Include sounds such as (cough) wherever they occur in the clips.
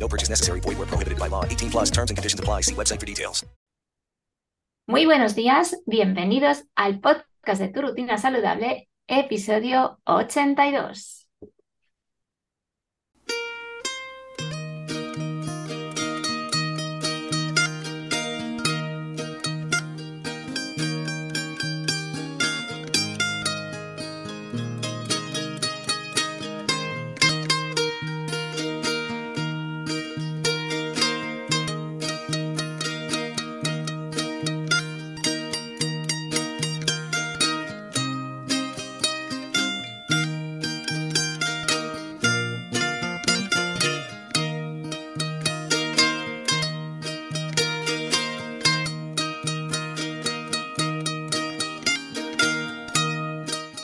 No purchase necessary. Void where prohibited by law. 18 plus terms and conditions apply. See website for details. Muy buenos días, bienvenidos al podcast de Tu Rutina Saludable, episodio 82.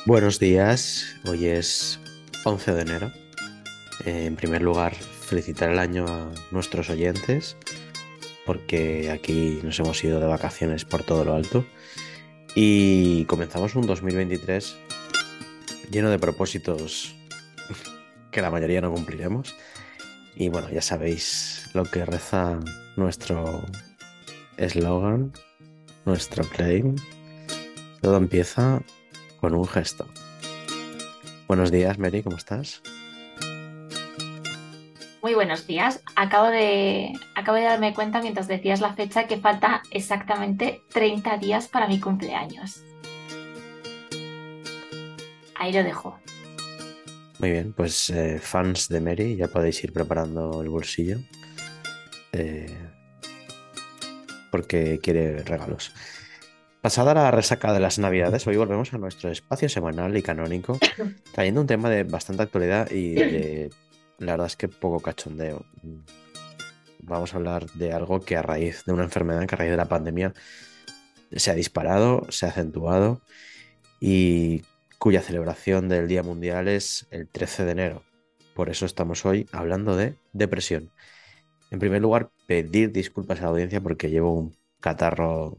Buenos días, hoy es 11 de enero. Eh, en primer lugar, felicitar el año a nuestros oyentes, porque aquí nos hemos ido de vacaciones por todo lo alto. Y comenzamos un 2023 lleno de propósitos (laughs) que la mayoría no cumpliremos. Y bueno, ya sabéis lo que reza nuestro eslogan, nuestro claim. Todo empieza con un gesto. Buenos días, Mary, ¿cómo estás? Muy buenos días. Acabo de, acabo de darme cuenta mientras decías la fecha que falta exactamente 30 días para mi cumpleaños. Ahí lo dejo. Muy bien, pues eh, fans de Mary, ya podéis ir preparando el bolsillo. eh, porque quiere regalos. Pasada la resaca de las Navidades, hoy volvemos a nuestro espacio semanal y canónico, trayendo un tema de bastante actualidad y de, la verdad es que poco cachondeo. Vamos a hablar de algo que a raíz de una enfermedad que a raíz de la pandemia se ha disparado, se ha acentuado y cuya celebración del Día Mundial es el 13 de enero. Por eso estamos hoy hablando de depresión. En primer lugar, pedir disculpas a la audiencia porque llevo un catarro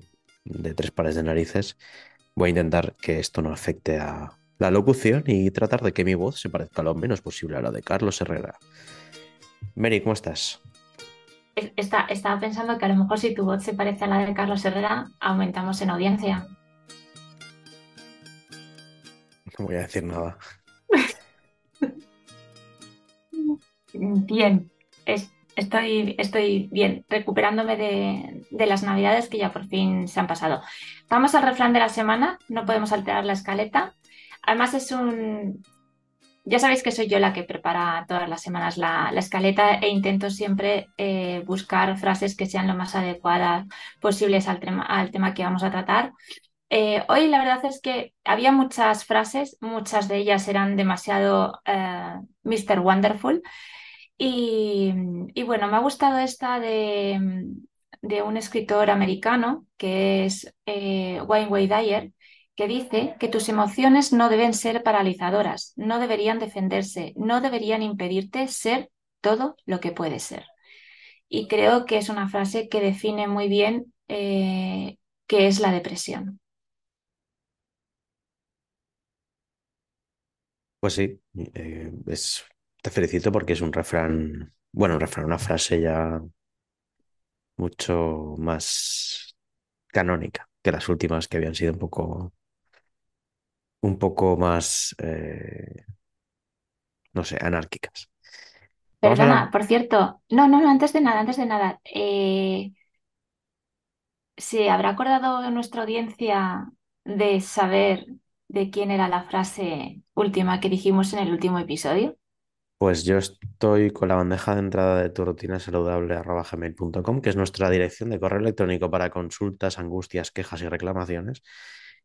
de tres pares de narices. Voy a intentar que esto no afecte a la locución y tratar de que mi voz se parezca lo menos posible a la de Carlos Herrera. Mary, ¿cómo estás? Es- Está, estaba pensando que a lo mejor si tu voz se parece a la de Carlos Herrera, aumentamos en audiencia. No voy a decir nada. (laughs) Bien, es- estoy, estoy bien, recuperándome de, de las navidades que ya por fin se han pasado. Vamos al refrán de la semana, no podemos alterar la escaleta. Además es un... Ya sabéis que soy yo la que prepara todas las semanas la, la escaleta e intento siempre eh, buscar frases que sean lo más adecuadas posibles al tema, al tema que vamos a tratar. Eh, hoy la verdad es que había muchas frases, muchas de ellas eran demasiado eh, Mr. Wonderful. Y, y bueno, me ha gustado esta de, de un escritor americano que es eh, Wayne Way Dyer, que dice que tus emociones no deben ser paralizadoras, no deberían defenderse, no deberían impedirte ser todo lo que puedes ser. Y creo que es una frase que define muy bien eh, qué es la depresión. Pues sí, eh, es, te felicito porque es un refrán, bueno, un refrán, una frase ya mucho más canónica que las últimas que habían sido un poco, un poco más, eh, no sé, anárquicas. Perdona, por cierto, no, no, no, antes de nada, antes de nada, eh, ¿se habrá acordado nuestra audiencia de saber de quién era la frase última que dijimos en el último episodio? Pues yo estoy con la bandeja de entrada de tu rutina saludable gmail.com, que es nuestra dirección de correo electrónico para consultas, angustias, quejas y reclamaciones,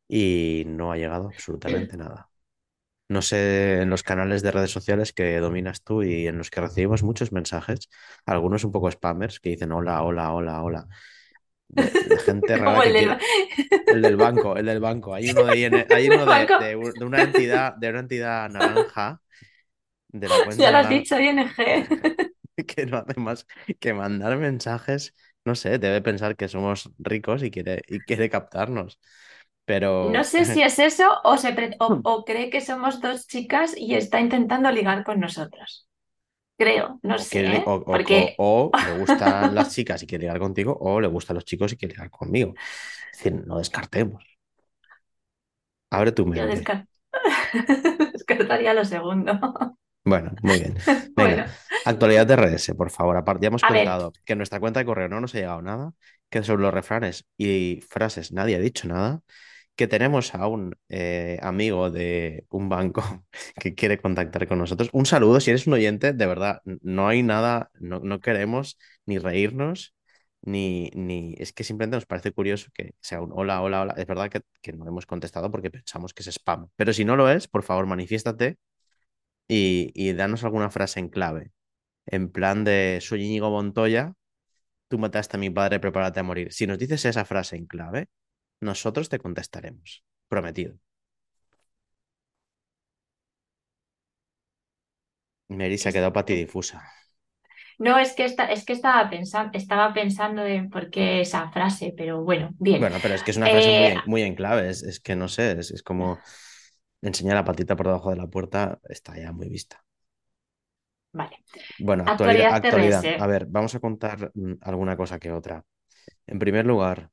y no ha llegado absolutamente nada. No sé, en los canales de redes sociales que dominas tú y en los que recibimos muchos mensajes, algunos un poco spammers que dicen hola, hola, hola, hola. de, de gente (laughs) rara Como que el del- quiere- el del banco, el del banco. Hay uno hay (laughs) de una entidad, de una entidad naranja, de la (laughs) cuenta Ya (laughs) lo has dicho, ING. que no hace más que mandar mensajes. No sé, debe pensar que somos ricos y quiere, y quiere captarnos. Pero No sé si (laughs) es eso o, se pre- o, o cree que somos dos chicas y está intentando ligar con nosotros. Creo, no o, sé, quiere- ¿eh? o- o- Porque o- le gustan las chicas y quiere ligar contigo, o le gustan los chicos y quiere ligar conmigo. Es decir, no descartemos. Abre tu yo mente. descar- descartaría lo segundo. Bueno, muy bien. (laughs) Venga, Bueno, actualidad de RS, por favor. Aparte, ya hemos A ver. contado que en nuestra cuenta de correo no nos ha llegado nada, que sobre los refranes y frases nadie ha dicho nada, que tenemos a un eh, amigo de un banco (laughs) que quiere contactar con nosotros. Un saludo, si eres un oyente, de verdad, no hay nada, no, no queremos ni reírnos, ni, ni... Es que simplemente nos parece curioso que sea un hola, hola, hola. Es verdad que, que no hemos contestado porque pensamos que es spam, pero si no lo es, por favor, manifiéstate y, y danos alguna frase en clave. En plan de soy Íñigo Montoya, tú mataste a mi padre, prepárate a morir. Si nos dices esa frase en clave, nosotros te contestaremos. Prometido. Mary se ha quedado patidifusa. no es que, esta, es que estaba pensando, estaba pensando en por qué esa frase, pero bueno, bien. Bueno, pero es que es una frase muy Eh, en, muy en clave. Es, es que no sé, es, es como enseñar la patita por debajo de la puerta, está ya muy vista. Vale. Bueno, actualidad, Actualidad. A ver, vamos a contar mm, alguna cosa que otra. En primer lugar,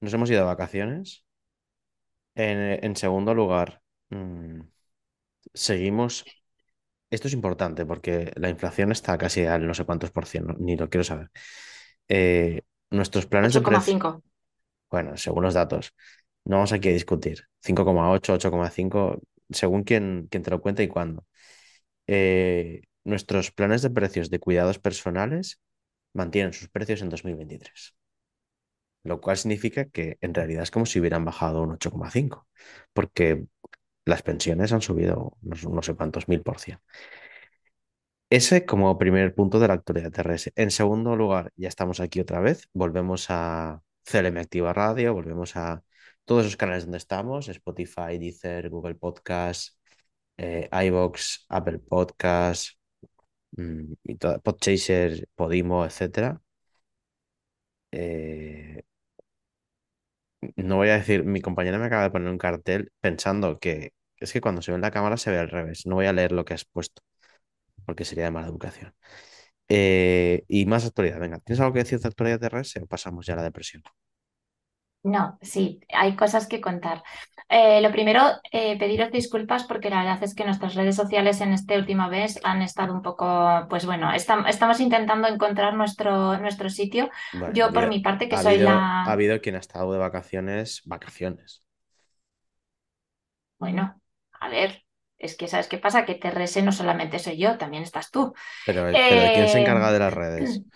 nos hemos ido de vacaciones. En, en segundo lugar, mm, seguimos. Esto es importante porque la inflación está casi al no sé cuántos por ciento, ni lo quiero saber. Eh, nuestros planes de precio, 8,5. bueno, según los datos, no vamos aquí a discutir. 5,8, 8,5, según quien, quien te lo cuente y cuándo. Eh, nuestros planes de precios de cuidados personales mantienen sus precios en 2023. Lo cual significa que en realidad es como si hubieran bajado un 8,5, porque las pensiones han subido no, no sé cuántos mil por cien. Ese como primer punto de la actualidad TRS. En segundo lugar, ya estamos aquí otra vez, volvemos a CLM Activa Radio, volvemos a todos esos canales donde estamos, Spotify, Deezer, Google Podcast, eh, Apple Podcast, mm, y Podchaser, Podimo, etcétera. Eh, no voy a decir, mi compañera me acaba de poner un cartel pensando que es que cuando se ve en la cámara se ve al revés. No voy a leer lo que has puesto porque sería de mala educación. Eh, y más actualidad. Venga, ¿tienes algo que decir de actualidad de RS o pasamos ya a la depresión? No, sí, hay cosas que contar. Eh, lo primero, eh, pediros disculpas porque la verdad es que nuestras redes sociales en este último mes han estado un poco, pues bueno, estam- estamos intentando encontrar nuestro, nuestro sitio. Bueno, Yo por habido- mi parte, que ha soy habido, la... ha habido quien ha estado de vacaciones, vacaciones. Bueno, a ver, es que ¿sabes qué pasa? Que TRS no solamente soy yo, también estás tú. Pero, pero ¿de quién se Eh, encarga de las redes? (clears throat)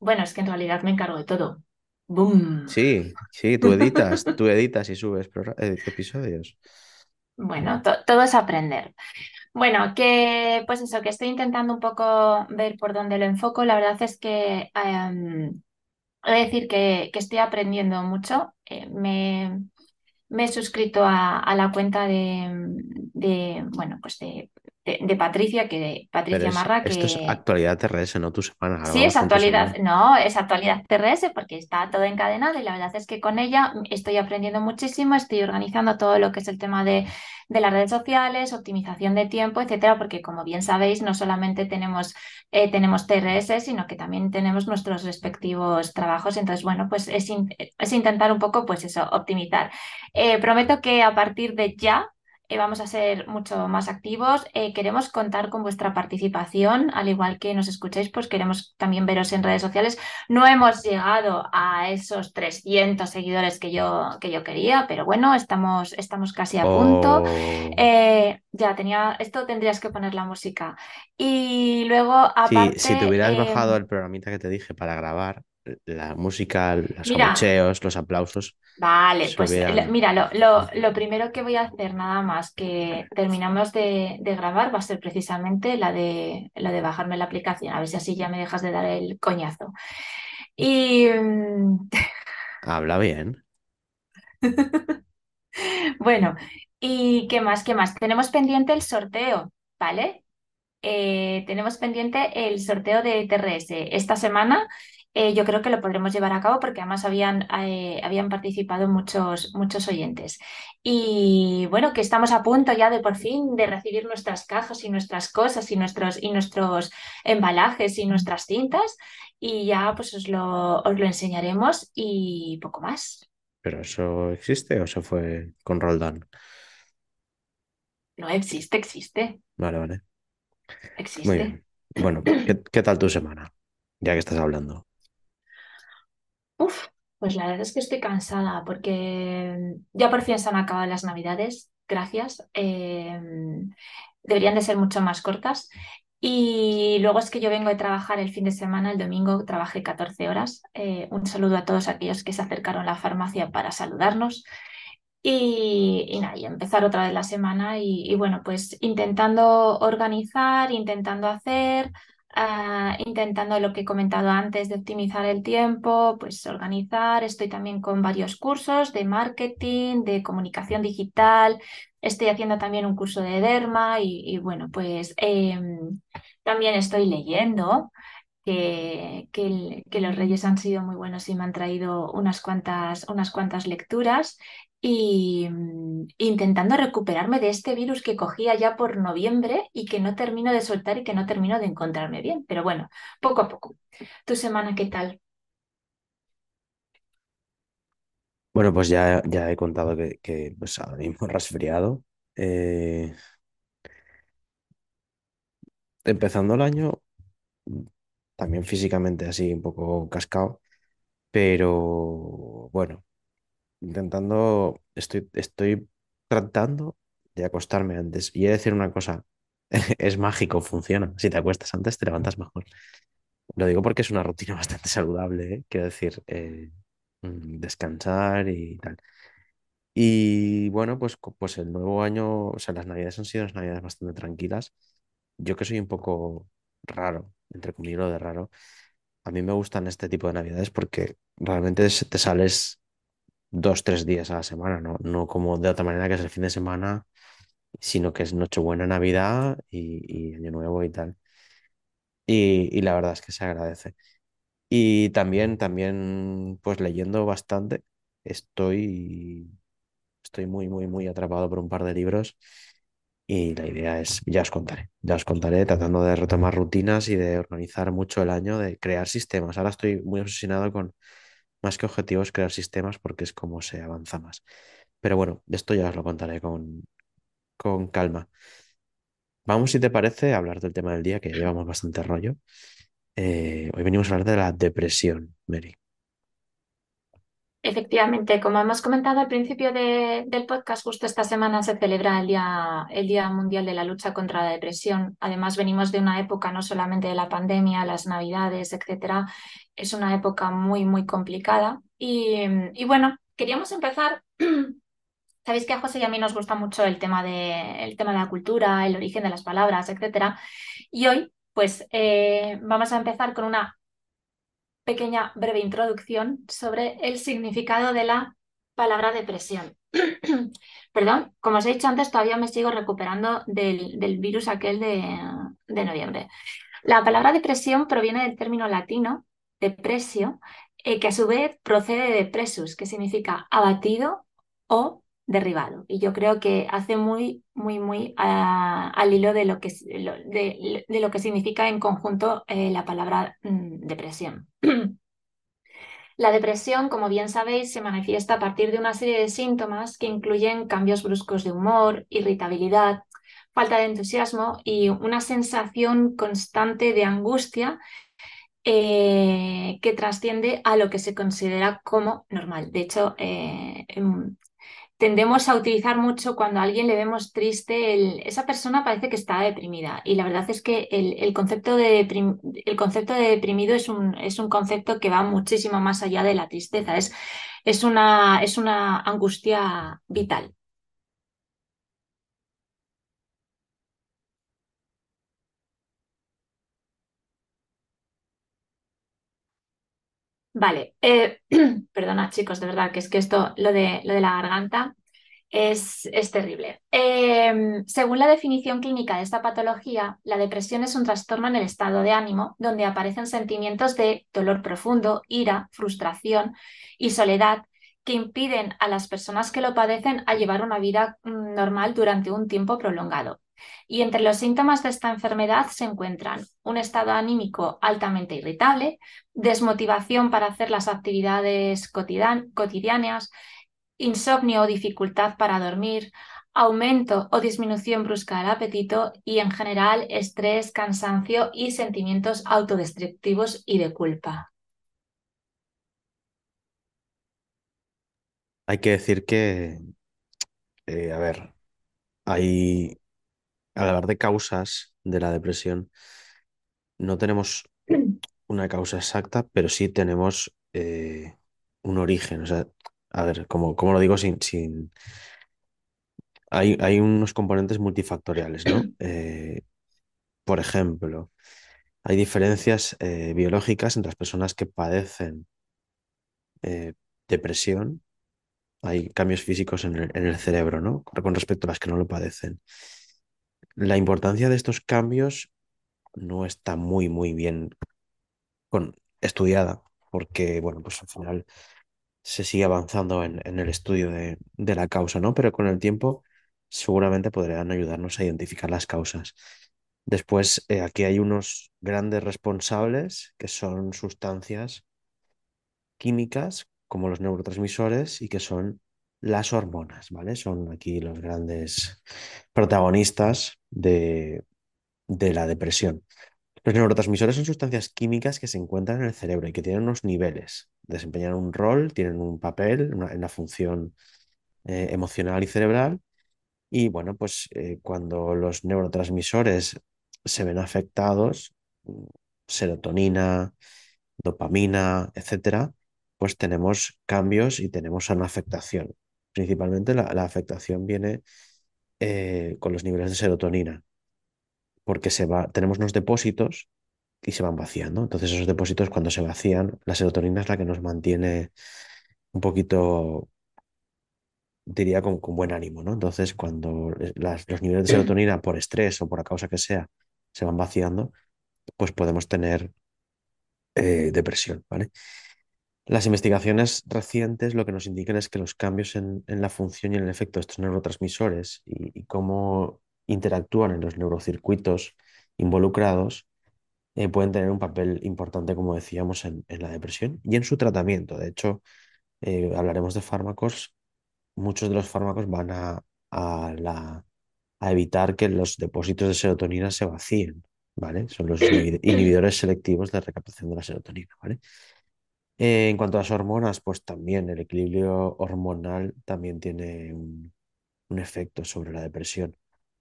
Bueno, es que en realidad me encargo de todo. ¡Boom! Sí, sí, tú editas, tú editas y subes eh, episodios. Bueno, to- todo es aprender. Bueno, que pues eso, que estoy intentando un poco ver por dónde lo enfoco. La verdad es que em, he de decir que, que estoy aprendiendo mucho. Eh, me, me he suscrito a, a la cuenta de, de, bueno, pues de, de- de Patricia, que Patricia es- Marra, esto es que actualidad TRS, no tu semana. Sí, es actualidad. No, es actualidad TRS porque está todo encadenado y la verdad es que con ella estoy aprendiendo muchísimo, estoy organizando todo lo que es el tema de, de las redes sociales, optimización de tiempo, etcétera, porque como bien sabéis, no solamente tenemos, eh, tenemos TRS, sino que también tenemos nuestros respectivos trabajos. Entonces, bueno, pues es, in- es intentar un poco, pues eso, optimizar. Eh, prometo que a partir de ya eh, vamos a ser mucho más activos. Eh, queremos contar con vuestra participación, al igual que nos escucháis, pues queremos también veros en redes sociales. No hemos llegado a esos 300 seguidores que yo, que yo quería, pero bueno, estamos, estamos casi a punto. Oh, Eh, ya tenía, esto tendrías que poner la música. Y luego, sí, aparte, si te hubieras eh, bajado el programita que te dije para grabar, la música, los Mira. abucheos, los aplausos, Vale, pues lo- mira, lo, lo, lo primero que voy a hacer nada más que terminamos de, de grabar va a ser precisamente la de, la de bajarme la aplicación, a ver si así ya me dejas de dar el coñazo. Y mm, Habla bien. (laughs) bueno, ¿y qué más? ¿Qué más? Tenemos pendiente el sorteo, ¿vale? Eh, tenemos pendiente el sorteo de TRS. Esta semana eh, yo creo que lo podremos llevar a cabo porque además habían, eh, habían participado muchos, muchos oyentes. Y bueno, que estamos a punto ya de por fin de recibir nuestras cajas y nuestras cosas y nuestros, y nuestros embalajes y nuestras cintas y ya pues os lo, os lo enseñaremos y poco más. ¿Pero eso existe o eso fue con Roldán? No existe, existe, Vale, vale. Muy existe. bien. Bueno, ¿qué, qué tal tu semana? Ya que estás hablando. Pues la verdad es que estoy cansada porque ya por fin se han acabado las navidades, gracias. Eh, deberían de ser mucho más cortas. Y luego es que yo vengo de trabajar el fin de semana, el domingo trabajé 14 horas. Eh, un saludo a todos aquellos que se acercaron a la farmacia para saludarnos. Y, nada, y empezar otra vez la semana y bueno, pues intentando organizar, intentando hacer, ah, intentando lo que he comentado antes de optimizar el tiempo, pues organizar. Estoy también con varios cursos de marketing, de comunicación digital. Estoy haciendo también un curso de Derma y, bueno, pues em, también estoy leyendo. Que, que los Reyes han sido muy buenos y me han traído unas cuantas, unas cuantas lecturas y mm, intentando recuperarme de este virus que cogía ya por noviembre y que no termino de soltar y que no termino de encontrarme bien. Pero bueno, poco a poco. ¿Tu semana qué tal? Bueno, pues ya, ya he contado que, que pues ahora mismo (laughs) resfriado. Eh, empezando el año, también físicamente así un poco cascado, pero bueno, intentando, estoy, estoy tratando de acostarme antes. Y he de decir una cosa, (laughs) es mágico, funciona. Si te acuestas antes, te levantas mejor. Lo digo porque es una rutina (laughs) bastante saludable, ¿eh? Quiero decir, eh, mm, descansar y tal. Y bueno, pues, pues el nuevo año, o sea, las navidades han sido unas navidades bastante tranquilas. Yo que soy un poco raro, entre comillas, lo de raro, a mí me gustan este tipo de navidades porque realmente te sales dos, tres días a la semana, ¿no? No como de otra manera que es el fin de semana, sino que es Nochebuena, Navidad y, y Año Nuevo y tal. Y, y la verdad es que se agradece. Y también, también, pues leyendo bastante, estoy, estoy muy, muy, muy atrapado por un par de libros y la idea es, ya os contaré, ya os contaré tratando de retomar rutinas y de organizar mucho el año, de crear sistemas. Ahora estoy muy obsesionado con, más que objetivos, crear sistemas porque es como se avanza más. Pero bueno, esto ya os lo contaré con, con calma. Vamos, si te parece, a hablar del tema del día, que llevamos bastante rollo. Eh, hoy venimos a hablar de la depresión, Mary. Efectivamente, como hemos comentado al principio de- del podcast, justo esta semana se celebra el Día, el Día Mundial de la Lucha contra la Depresión. Además, venimos de una época no solamente de la pandemia, las Navidades, etcétera. Es una época muy, muy complicada. Y, y bueno, queríamos empezar. (clears throat) Sabéis que a José y a mí nos gusta mucho el tema de, el tema de la cultura, el origen de las palabras, etcétera. Y hoy, pues, eh, vamos a empezar con una pequeña breve introducción sobre el significado de la palabra depresión. (clears throat) Perdón, como os he dicho antes, todavía me sigo recuperando del, del virus aquel de, de noviembre. La palabra depresión proviene del término latino depresio, eh, que a su vez procede de presus, que significa abatido o derribado. Y yo creo que hace muy, muy, muy ah, al hilo de lo que, de, lo que significa en conjunto eh, la palabra mm, depresión. (clears throat) La depresión, como bien sabéis, se manifiesta a partir de una serie de síntomas que incluyen cambios bruscos de humor, irritabilidad, falta de entusiasmo y una sensación constante de angustia eh, que trasciende a lo que se considera como normal. De hecho, eh, tendemos a utilizar mucho cuando a alguien le vemos triste, esa persona parece que está deprimida. Y la verdad es que el, concepto de el concepto de deprimido es un, es un concepto que va muchísimo más allá de la tristeza. Es, es una, es una angustia vital. Vale, eh, (clears throat) perdona chicos, de verdad que es que esto, lo de, lo de la garganta es, es terrible. Eh, según la definición clínica de esta patología, la depresión es un trastorno en el estado de ánimo donde aparecen sentimientos de dolor profundo, ira, frustración y soledad que impiden a las personas que lo padecen a llevar una vida mm, normal durante un tiempo prolongado. Y entre los síntomas de esta enfermedad se encuentran un estado anímico altamente irritable, desmotivación para hacer las actividades cotidianas, insomnio o dificultad para dormir, aumento o disminución brusca del apetito y en general estrés, cansancio y sentimientos autodestructivos y de culpa. Hay que decir que, eh, a ver, hay, al hablar de causas de la depresión, no tenemos (clears throat) una causa exacta, pero sí tenemos eh, un origen. O sea, a ver, como, lo digo sin, sin... Hay, hay unos componentes multifactoriales, ¿no? (clears throat) Eh, por ejemplo, hay diferencias biológicas entre las personas que padecen depresión hay cambios físicos en el, cerebro, ¿no? Con respecto a las que no lo padecen. La importancia de estos cambios no está muy, muy bien con, estudiada, porque, bueno, pues al final se sigue avanzando en, el estudio de, la causa, ¿no? Pero con el tiempo seguramente podrían ayudarnos a identificar las causas. Después, eh, aquí hay unos grandes responsables que son sustancias químicas como los neurotransmisores y que son las hormonas, ¿vale? Son aquí los grandes protagonistas de, de la depresión. Los neurotransmisores son sustancias químicas que se encuentran en el cerebro y que tienen unos niveles, desempeñan un rol, tienen un papel en la función eh, emocional y cerebral. Y bueno, pues eh, cuando los neurotransmisores se ven afectados, serotonina, dopamina, etcétera, pues tenemos cambios y tenemos una afectación. Principalmente la, afectación viene eh, con los niveles de serotonina, porque se va, tenemos unos depósitos y se van vaciando. Entonces esos depósitos cuando se vacían, la serotonina es la que nos mantiene un poquito, diría, con, buen ánimo, ¿no? Entonces cuando los niveles de serotonina por estrés o por causa que sea se van vaciando, pues podemos tener eh, depresión, ¿vale? Las investigaciones recientes lo que nos indican es que los cambios en, la función y en el efecto de estos neurotransmisores y, cómo interactúan en los neurocircuitos involucrados eh, pueden tener un papel importante, como decíamos, en, la depresión y en su tratamiento. De hecho, eh, hablaremos de fármacos. Muchos de los fármacos van a, evitar que los depósitos de serotonina se vacíen, ¿vale? Son los inhibidores selectivos de recaptación de la serotonina, ¿vale? Eh, en cuanto a las hormonas, pues también el equilibrio hormonal también tiene un, efecto sobre la depresión.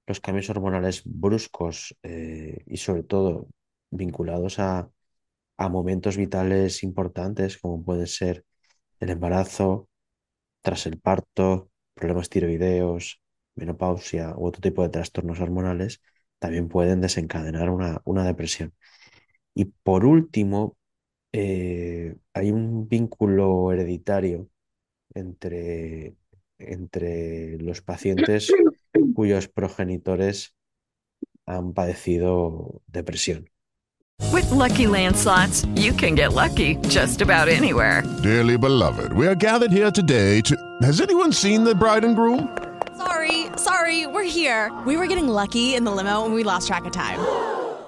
Los cambios hormonales bruscos eh, y sobre todo vinculados a, momentos vitales importantes como puede ser el embarazo, tras el parto, problemas tiroideos, menopausia u otro tipo de trastornos hormonales, también pueden desencadenar una, una depresión. Y por último, eh, hay un vínculo hereditario entre, entre los pacientes cuyos progenitores han padecido depresión. With lucky landslots, you can get lucky just about anywhere. Dearly beloved, we are gathered here today to. Has anyone seen the bride and groom? Sorry, sorry, we're here. We were getting lucky in the limo and we lost track of time.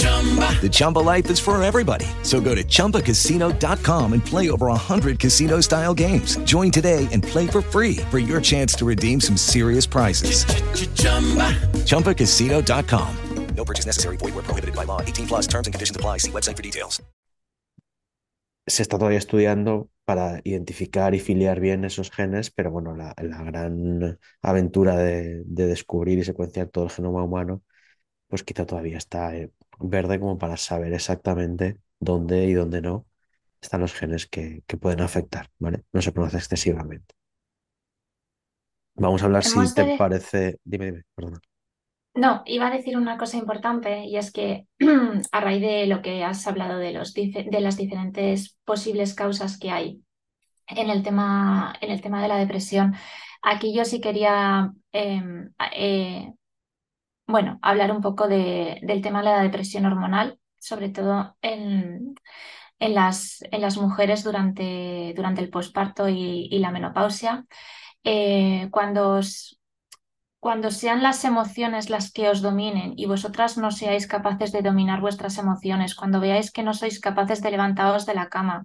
The Chumba life is for everybody. So go to ChumbaCasino.com and play over 100 casino style games. Join today and play for free for your chance to redeem some serious prizes. Ch-ch-chumba. ChumbaCasino.com. No purchase necessary. Void where prohibited by law. 18 plus terms and conditions apply. See website for details. se está todavía estudiando para identificar y filiar bien esos genes, pero bueno, la, la gran aventura de, de descubrir y secuenciar todo el genoma humano, pues quizá todavía está eh, verde como para saber exactamente dónde y dónde no están los genes que, que pueden afectar, ¿vale? No se conoce excesivamente. Vamos a hablar si te de- parece. Dime, dime, perdona. No, iba a decir una cosa importante y es que (clears throat) a raíz de lo que has hablado de, los, de las diferentes posibles causas que hay en el tema, en el tema de la depresión, aquí yo sí quería, em, eh, bueno, hablar un poco de- del tema de la depresión hormonal, sobre todo en, en las, en las mujeres durante, durante el posparto y, la menopausia. Eh, cuando cuando sean las emociones las que os dominen y vosotras no seáis capaces de dominar vuestras emociones, cuando veáis que no sois capaces de levantaros de la cama,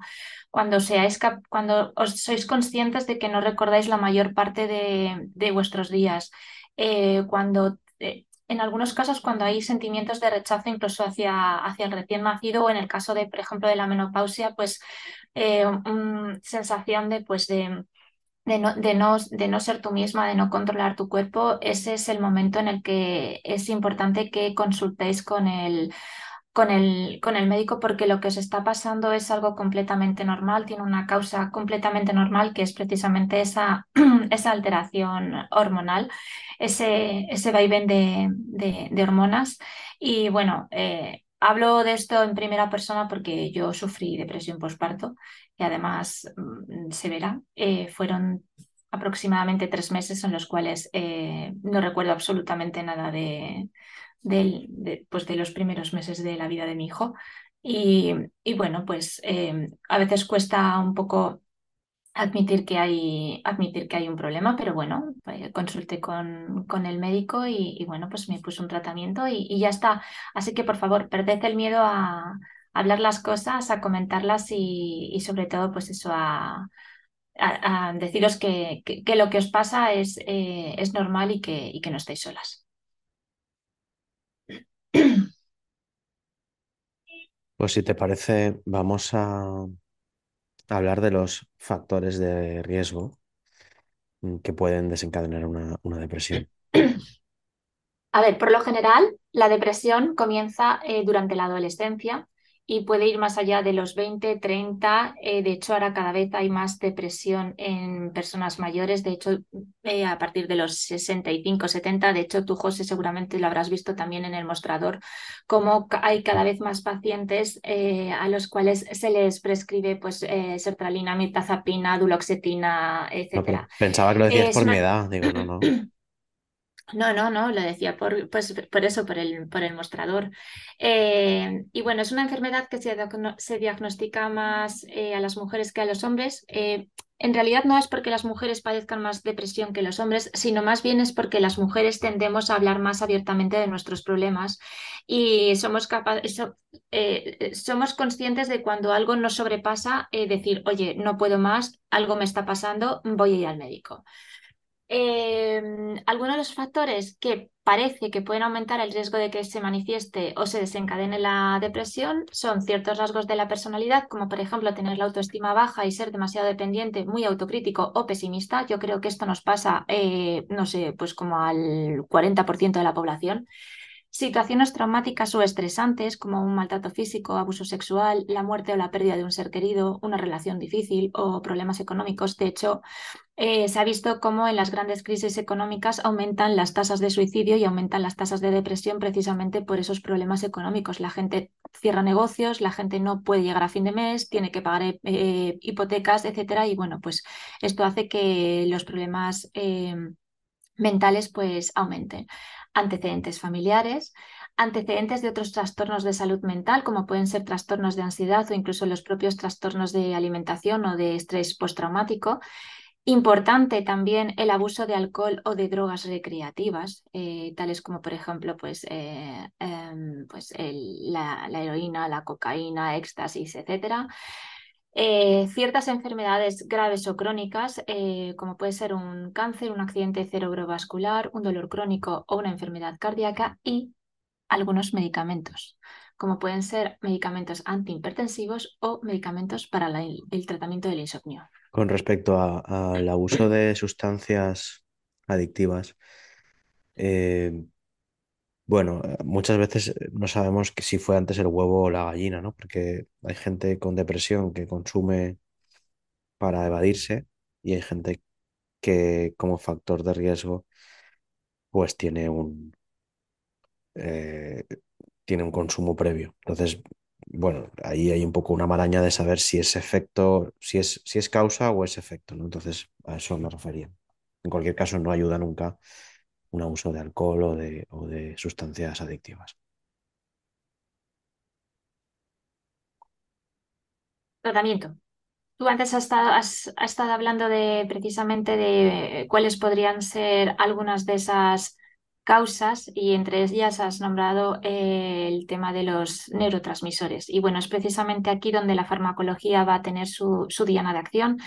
cuando seáis cuando os sois conscientes de que no recordáis la mayor parte de, de vuestros días, eh, cuando eh, en algunos casos cuando hay sentimientos de rechazo incluso hacia, hacia el recién nacido o en el caso de, por ejemplo, de la menopausia, pues eh, sensación de pues de de no, de no, de no ser tú misma, de no controlar tu cuerpo, ese es el momento en el que es importante que consultéis con el, con el, con el médico porque lo que os está pasando es algo completamente normal, tiene una causa completamente normal que es precisamente esa, (clears throat) esa alteración hormonal, ese, ese vaivén de, de, de hormonas. Y bueno, eh, hablo de esto en primera persona porque yo sufrí depresión postparto y además mm, severa. Eh, fueron aproximadamente tres meses en los cuales eh, no recuerdo absolutamente nada de, del- de, pues de los primeros meses de la vida de mi hijo. Y, y bueno, pues eh, a veces cuesta un poco admitir que hay, admitir que hay un problema, pero bueno, eh, consulté con, con el médico y, y bueno, pues me puso un tratamiento y, y ya está. Así que por favor, perded el miedo a hablar las cosas, a comentarlas y, y sobre todo, pues eso, a, a- deciros que, que- que lo que os pasa es, eh, es normal y que, y que no estáis solas. Pues si te parece, vamos a hablar de los factores de riesgo que pueden desencadenar una, una depresión. A ver, por lo general, la depresión comienza eh, durante la adolescencia y puede ir más allá de los 20, 30. eh, de hecho, ahora cada vez hay más depresión en personas mayores. De hecho, eh, a partir de los 65, 70. De hecho, tú, José, seguramente lo habrás visto también en el mostrador, cómo ca- hay cada vez más pacientes eh, a los cuales se les prescribe pues, sertralina, mirtazapina, duloxetina, etcétera. pensaba que lo decías Es por mi edad. Digo, no, no. (clears throat) No, no, no, lo decía por, pues, por eso, por el, por el mostrador. Eh, y bueno, es una enfermedad que se, diagno- se diagnostica más eh, a las mujeres que a los hombres. Eh, en realidad no es porque las mujeres padezcan más depresión que los hombres, sino más bien es porque las mujeres tendemos a hablar más abiertamente de nuestros problemas y somos capaces, somos conscientes de cuando algo nos sobrepasa, decir, oye, no puedo más, algo me está pasando, voy a ir al médico. Eh, algunos de los factores que parece que pueden aumentar el riesgo de que se manifieste o se desencadene la depresión son ciertos rasgos de la personalidad, como por ejemplo tener la autoestima baja y ser demasiado dependiente, muy autocrítico o pesimista. Yo creo que esto nos pasa, eh, no sé, pues como al 40% de la población. Situaciones traumáticas o estresantes como un maltrato físico, abuso sexual, la muerte o la pérdida de un ser querido, una relación difícil o problemas económicos. De hecho, eh, se ha visto cómo en las grandes crisis económicas aumentan las tasas de suicidio y aumentan las tasas de depresión precisamente por esos problemas económicos. La gente cierra negocios, la gente no puede llegar a fin de mes, tiene que pagar eh, hipotecas, etcétera. Y bueno, pues esto hace que los problemas eh, mentales pues aumenten. Antecedentes familiares, antecedentes de otros trastornos de salud mental, como pueden ser trastornos de ansiedad o incluso los propios trastornos de alimentación o de estrés postraumático. Importante también el abuso de alcohol o de drogas recreativas, eh, tales como por ejemplo pues, eh, eh, pues la, la, heroína, la cocaína, éxtasis, etcétera. Eh, ciertas enfermedades graves o crónicas, eh, como puede ser un cáncer, un accidente cerebrovascular, un dolor crónico o una enfermedad cardíaca y algunos medicamentos, como pueden ser medicamentos antihipertensivos o medicamentos para el tratamiento del insomnio. Con respecto al abuso de sustancias adictivas, eh, bueno, eh, muchas veces eh, no sabemos si fue antes el huevo o la gallina, ¿no? Porque hay gente con depresión que consume para evadirse y hay gente que como factor de riesgo pues tiene un, eh, tiene un consumo previo. Entonces, bueno, ahí hay un poco una maraña de saber si es efecto, si es, si es causa o es efecto, ¿no? Entonces, a eso me refería. En cualquier caso, no ayuda nunca un abuso de alcohol o de, o de sustancias adictivas. Tratamiento. Tú antes has estado, has- has estado hablando de precisamente de cuáles podrían ser algunas de esas causas y entre ellas has nombrado eh, el tema de los neurotransmisores. Y bueno, es precisamente aquí donde la farmacología va a tener su, su diana de acción.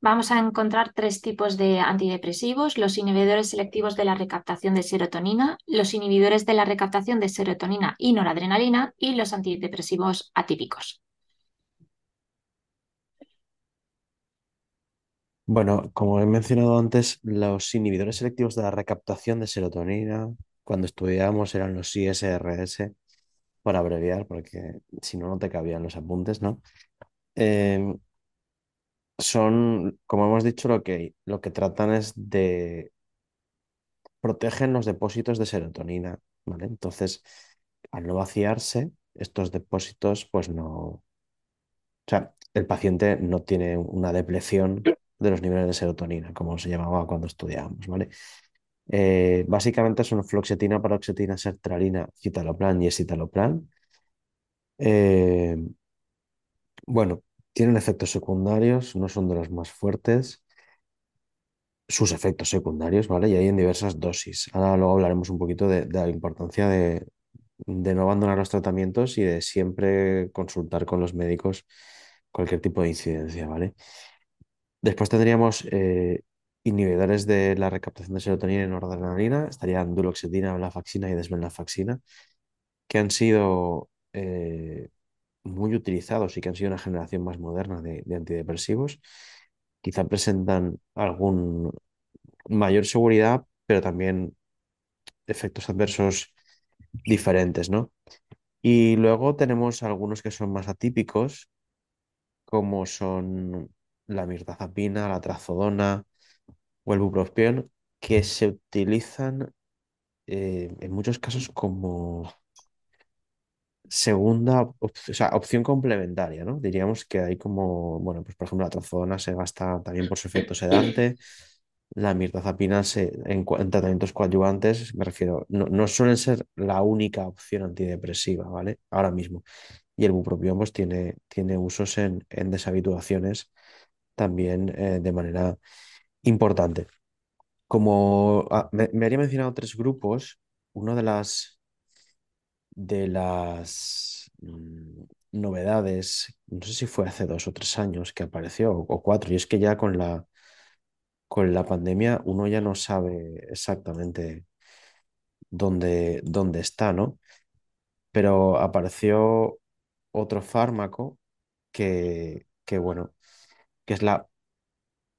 Vamos a encontrar tres tipos de antidepresivos, los inhibidores selectivos de la recaptación de serotonina, los inhibidores de la recaptación de serotonina y noradrenalina y los antidepresivos atípicos. Bueno, como he mencionado antes, los inhibidores selectivos de la recaptación de serotonina, cuando estudiábamos eran los ISRS, por abreviar, porque si no, no te cabían los apuntes, ¿no? Eh, son, como hemos dicho, lo que, lo que tratan es de protegen los depósitos de serotonina, ¿vale? Entonces, al no vaciarse, estos depósitos, pues no, o sea, el paciente no tiene una depleción de los niveles de serotonina, como se llamaba cuando estudiábamos, ¿vale? Eh, básicamente son fluoxetina, paroxetina, sertralina, citalopram y escitalopram. Eh, bueno, tienen efectos secundarios, no son de los más fuertes. Sus efectos secundarios, ¿vale? Y hay en diversas dosis. Ahora luego hablaremos un poquito de, la importancia de no abandonar los tratamientos y de siempre consultar con los médicos cualquier tipo de incidencia, ¿vale? Después tendríamos eh, inhibidores de la recaptación de serotonina y noradrenalina, estarían duloxetina, venlafaxina y desvenlafaxina, que han sido eh, muy utilizados y que han sido una generación más moderna de, de antidepresivos. Quizá presentan algún mayor seguridad, pero también efectos adversos diferentes, ¿no? Y luego tenemos algunos que son más atípicos, como son la mirtazapina, la trazodona o el bupropión, que se utilizan eh, en muchos casos como segunda o sea, opción complementaria, ¿no? Diríamos que hay como, bueno, pues por ejemplo la trazodona se gasta también por su efecto sedante, la mirtazapina se, en, en tratamientos coadyuvantes, me refiero, no, no suelen ser la única opción antidepresiva, ¿vale? Ahora mismo. Y el bupropión pues tiene, tiene usos en, en deshabituaciones también eh, de manera importante. Como ah, me, habría mencionado tres grupos, una de las de las mm, novedades, no sé si fue hace dos o tres años que apareció, o, o cuatro, y es que ya con la, con la pandemia uno ya no sabe exactamente dónde, dónde está, ¿no? Pero apareció otro fármaco que, que, bueno, que es la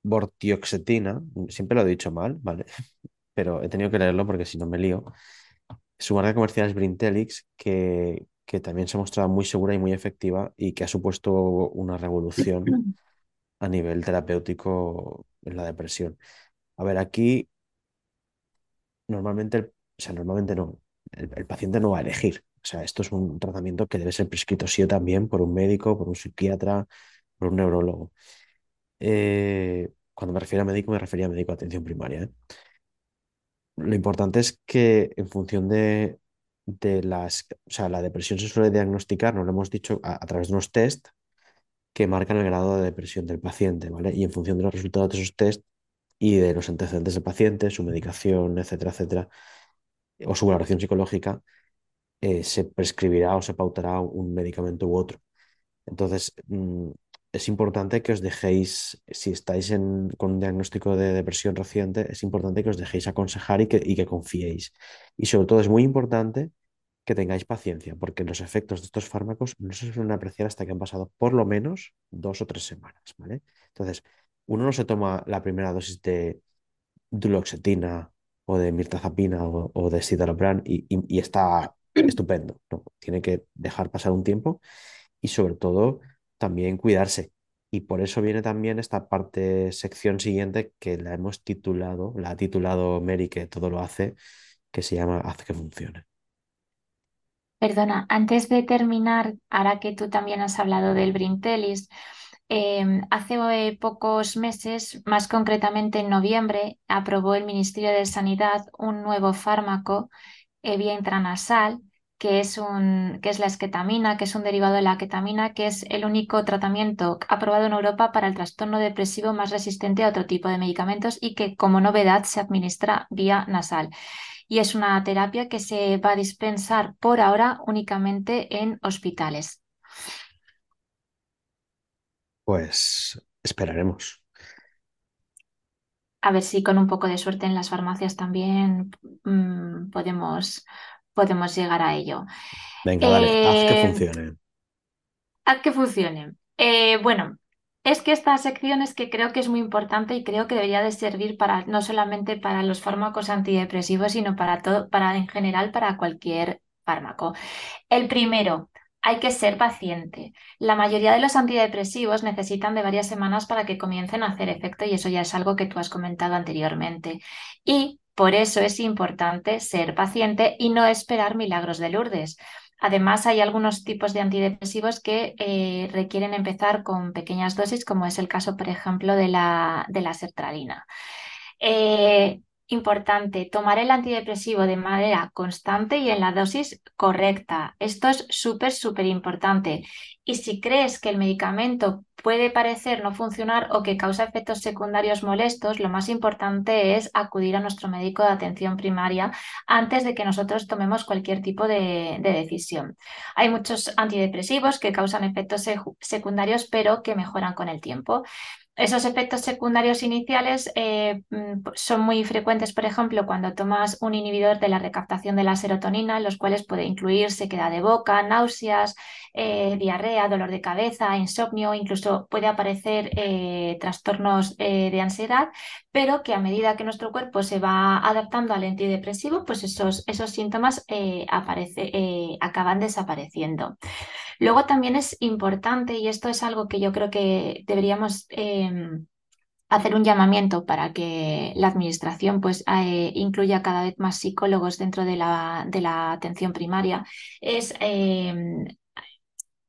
bortioxetina, siempre lo he dicho mal, ¿vale? (laughs) Pero he tenido que leerlo porque si no me lío. Su marca comercial es Brintelix, que, que también se ha mostrado muy segura y muy efectiva y que ha supuesto una revolución (clears throat) a nivel terapéutico en la depresión. A ver, aquí normalmente, el- o sea, normalmente no, el, el paciente no va a elegir. O sea, esto es un tratamiento que debe ser prescrito sí o también por un médico, por un psiquiatra, por un neurólogo. Eh, cuando me refiero a médico, me refería a médico de atención primaria, ¿eh? Lo importante es que en función de, de las, o sea, la depresión se suele diagnosticar, nos lo hemos dicho, a, a través de unos test que marcan el grado de depresión del paciente, ¿vale? Y en función de los resultados de esos test y de los antecedentes del paciente, su medicación, etcétera, etcétera, o su valoración psicológica, eh, se prescribirá o se pautará un medicamento u otro. Entonces, mm, es importante que os dejéis, si estáis en- con un diagnóstico de depresión reciente, es importante que os dejéis aconsejar y que, y que confiéis. Y sobre todo es muy importante que tengáis paciencia, porque los efectos de estos fármacos no se suelen apreciar hasta que han pasado por lo menos dos o tres semanas, ¿vale? Entonces, uno no se toma la primera dosis de duloxetina o de mirtazapina o, de citalopram y, y, está estupendo, ¿no? Tiene que dejar pasar un tiempo y sobre todo también cuidarse. Y por eso viene también esta parte, sección siguiente que la hemos titulado, la ha titulado Mary, que todo lo hace, que se llama Haz que funcione. Perdona, antes de terminar, ahora que tú también has hablado del Brintelis, em, hace pocos meses, más concretamente en noviembre, aprobó el Ministerio de Sanidad un nuevo fármaco vía intranasal que es, un, que es la esquetamina, que es un derivado de la ketamina, que es el único tratamiento aprobado en Europa para el trastorno depresivo más resistente a otro tipo de medicamentos y que como novedad se administra vía nasal. Y es una terapia que se va a dispensar por ahora únicamente en hospitales. Pues esperaremos. A ver si con un poco de suerte en las farmacias también mm, podemos podemos llegar a ello. Venga, vale, haz que eh, funcione. Haz que funcione. Eh, bueno, es que esta sección es que creo que es muy importante y creo que debería de servir para no solamente para los fármacos antidepresivos, sino para todo, para en general para cualquier fármaco. El primero, hay que ser paciente. La mayoría de los antidepresivos necesitan de varias semanas para que comiencen a hacer efecto y eso ya es algo que tú has comentado anteriormente. Y por eso es importante ser paciente y no esperar milagros de Lourdes. Además, hay algunos tipos de antidepresivos que eh, requieren empezar con pequeñas dosis, como es el caso, por ejemplo, de la, de la sertralina. Eh, Importante, tomar el antidepresivo de manera constante y en la dosis correcta. Esto es súper, súper importante. Y si crees que el medicamento puede parecer no funcionar o que causa efectos secundarios molestos, lo más importante es acudir a nuestro médico de atención primaria antes de que nosotros tomemos cualquier tipo de, de decisión. Hay muchos antidepresivos que causan efectos secundarios pero que mejoran con el tiempo. Esos efectos secundarios iniciales eh, mm, son muy frecuentes, por ejemplo, cuando tomas un inhibidor de la recaptación de la serotonina, los cuales puede incluir sequedad de boca, náuseas, eh, diarrea, dolor de cabeza, insomnio, incluso puede aparecer eh, trastornos de ansiedad, pero que a medida que nuestro cuerpo se va adaptando al antidepresivo, pues esos, esos síntomas aparece, acaban desapareciendo. Luego también es importante, y esto es algo que yo creo que deberíamos em, hacer un llamamiento para que la administración pues, eh, incluya cada vez más psicólogos dentro de la, de la atención primaria, es em,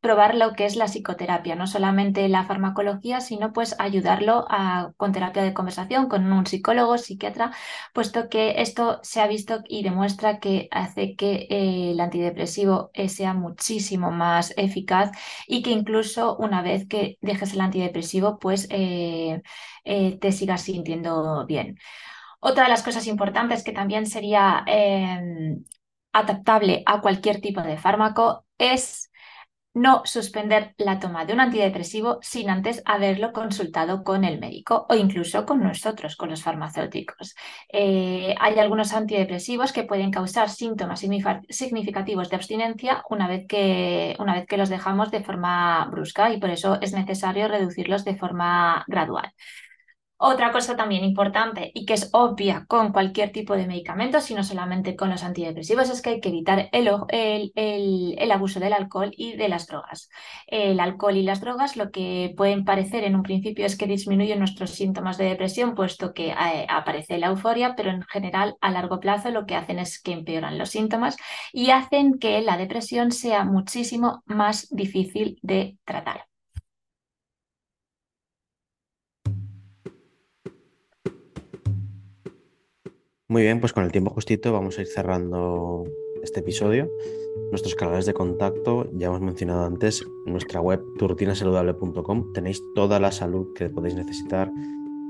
probar lo que es la psicoterapia, no solamente la farmacología, sino pues ayudarlo con terapia de conversación, con un psicólogo, psiquiatra, puesto que esto se ha visto y demuestra que hace que eh, el antidepresivo eh, sea muchísimo más eficaz y que incluso una vez que dejes el antidepresivo, pues eh, te sigas sintiendo bien. Otra de las cosas importantes que también sería em, adaptable a cualquier tipo de fármaco es no suspender la toma de un antidepresivo sin antes haberlo consultado con el médico o incluso con nosotros, con los farmacéuticos. Eh, hay algunos antidepresivos que pueden causar síntomas significativos de abstinencia una vez, que, una vez que los dejamos de forma brusca y por eso es necesario reducirlos de forma gradual. Otra cosa también importante y que es obvia con cualquier tipo de medicamento, sino solamente con los antidepresivos, es que hay que evitar el, abuso del alcohol y de las drogas. El alcohol y las drogas lo que pueden parecer en un principio es que disminuyen nuestros síntomas de depresión, puesto que eh, aparece la euforia, pero en general a largo plazo lo que hacen es que empeoran los síntomas y hacen que la depresión sea muchísimo más difícil de tratar. Muy bien, pues con el tiempo justito vamos a ir cerrando este episodio. Nuestros canales de contacto, ya hemos mencionado antes, nuestra web turrutinasaludable.com. Tenéis toda la salud que podéis necesitar,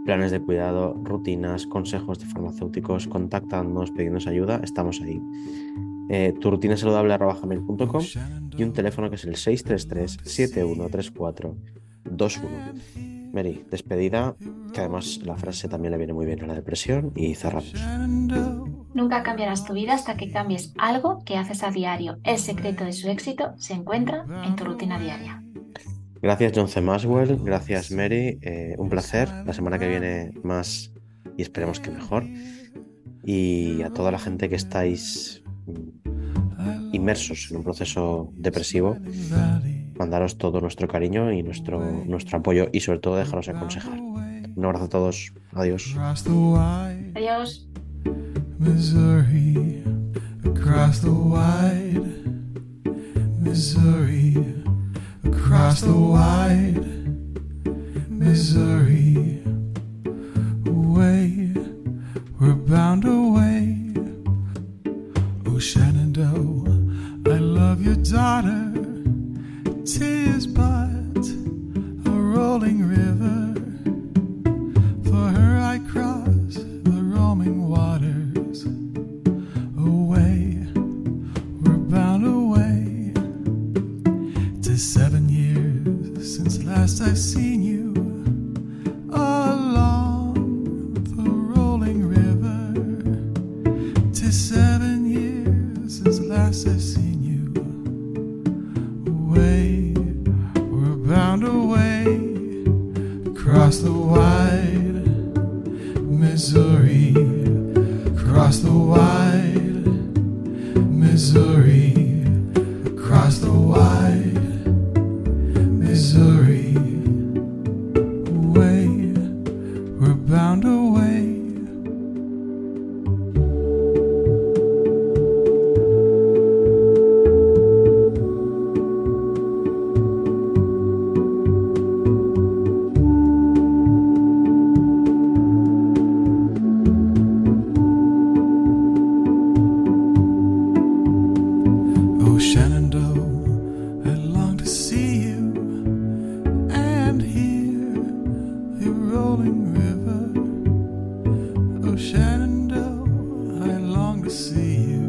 planes de cuidado, rutinas, consejos de farmacéuticos, contactándonos, pidiéndonos ayuda, estamos ahí. Eh, y un teléfono que es el 633 7134 21. Mary, despedida, que además la frase también le viene muy bien a la depresión y cerramos. Nunca cambiarás tu vida hasta que cambies algo que haces a diario. El secreto de su éxito se encuentra en tu rutina diaria. Gracias John C. Maswell, gracias Mary, eh, un placer. La semana que viene más y esperemos que mejor. Y a toda la gente que estáis mm, inmersos en un proceso depresivo, mandaros todo nuestro cariño y nuestro, nuestro apoyo y sobre todo dejaros aconsejar. Un abrazo a todos, adiós. Adiós. Missouri, across the wide Missouri, across the wide Missouri, away, we're bound away. Oh, Shenandoah, I love your daughter. Tis but a rolling river. For her I cross the roaming waters. Away, we're bound away. Seven years since last I've seen you see you.